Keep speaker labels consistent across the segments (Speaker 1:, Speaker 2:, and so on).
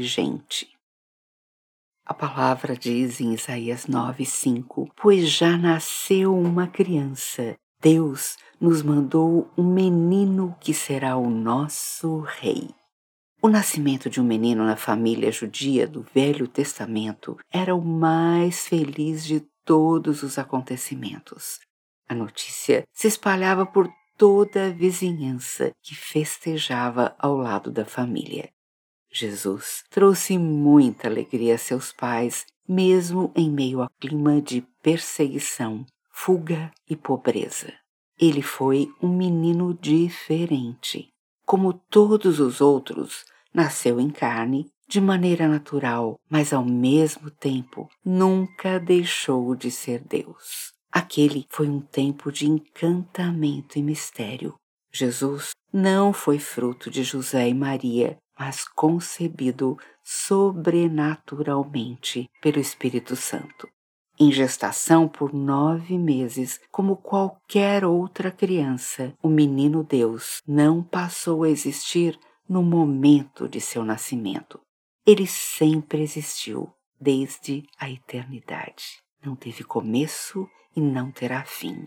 Speaker 1: gente. A palavra diz em Isaías 9:5: Pois já nasceu uma criança, Deus nos mandou um menino que será o nosso rei. O nascimento de um menino na família judia do Velho Testamento era o mais feliz de todos os acontecimentos. A notícia se espalhava por toda a vizinhança que festejava ao lado da família. Jesus trouxe muita alegria a seus pais, mesmo em meio a clima de perseguição, fuga e pobreza. Ele foi um menino diferente. Como todos os outros, nasceu em carne, de maneira natural, mas ao mesmo tempo nunca deixou de ser Deus. Aquele foi um tempo de encantamento e mistério. Jesus não foi fruto de José e Maria, mas concebido sobrenaturalmente pelo Espírito Santo. Em gestação por nove meses, como qualquer outra criança, o menino Deus não passou a existir no momento de seu nascimento. Ele sempre existiu, desde a eternidade. Não teve começo e não terá fim.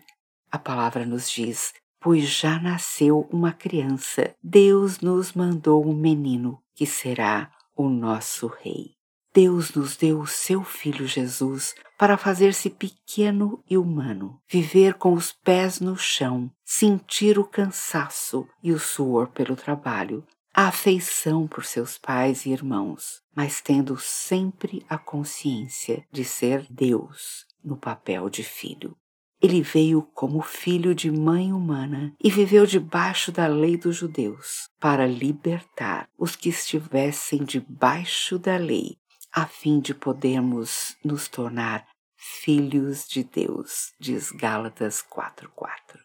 Speaker 1: A palavra nos diz: Pois já nasceu uma criança, Deus nos mandou um menino que será o nosso Rei. Deus nos deu o seu Filho Jesus para fazer-se pequeno e humano, viver com os pés no chão, sentir o cansaço e o suor pelo trabalho, a afeição por seus pais e irmãos, mas tendo sempre a consciência de ser Deus no papel de filho. Ele veio como filho de mãe humana e viveu debaixo da lei dos judeus para libertar os que estivessem debaixo da lei, a fim de podermos nos tornar filhos de Deus, diz Gálatas 4:4.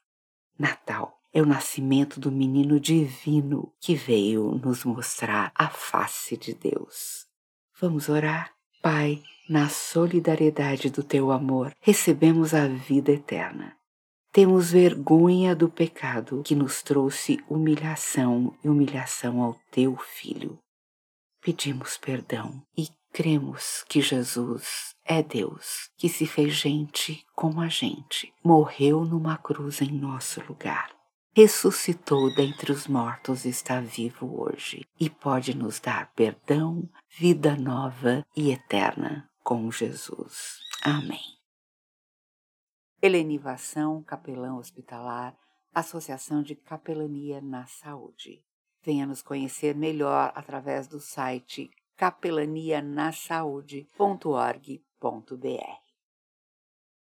Speaker 1: Natal é o nascimento do menino divino que veio nos mostrar a face de Deus. Vamos orar? Pai, na solidariedade do teu amor, recebemos a vida eterna. Temos vergonha do pecado que nos trouxe humilhação e humilhação ao teu filho. Pedimos perdão e cremos que Jesus é Deus, que se fez gente como a gente, morreu numa cruz em nosso lugar ressuscitou dentre os mortos e está vivo hoje e pode nos dar perdão, vida nova e eterna com Jesus. Amém. Helenivação, capelão hospitalar, Associação de Capelania na Saúde. Venha nos conhecer melhor através do site capelanianasaude.org.br.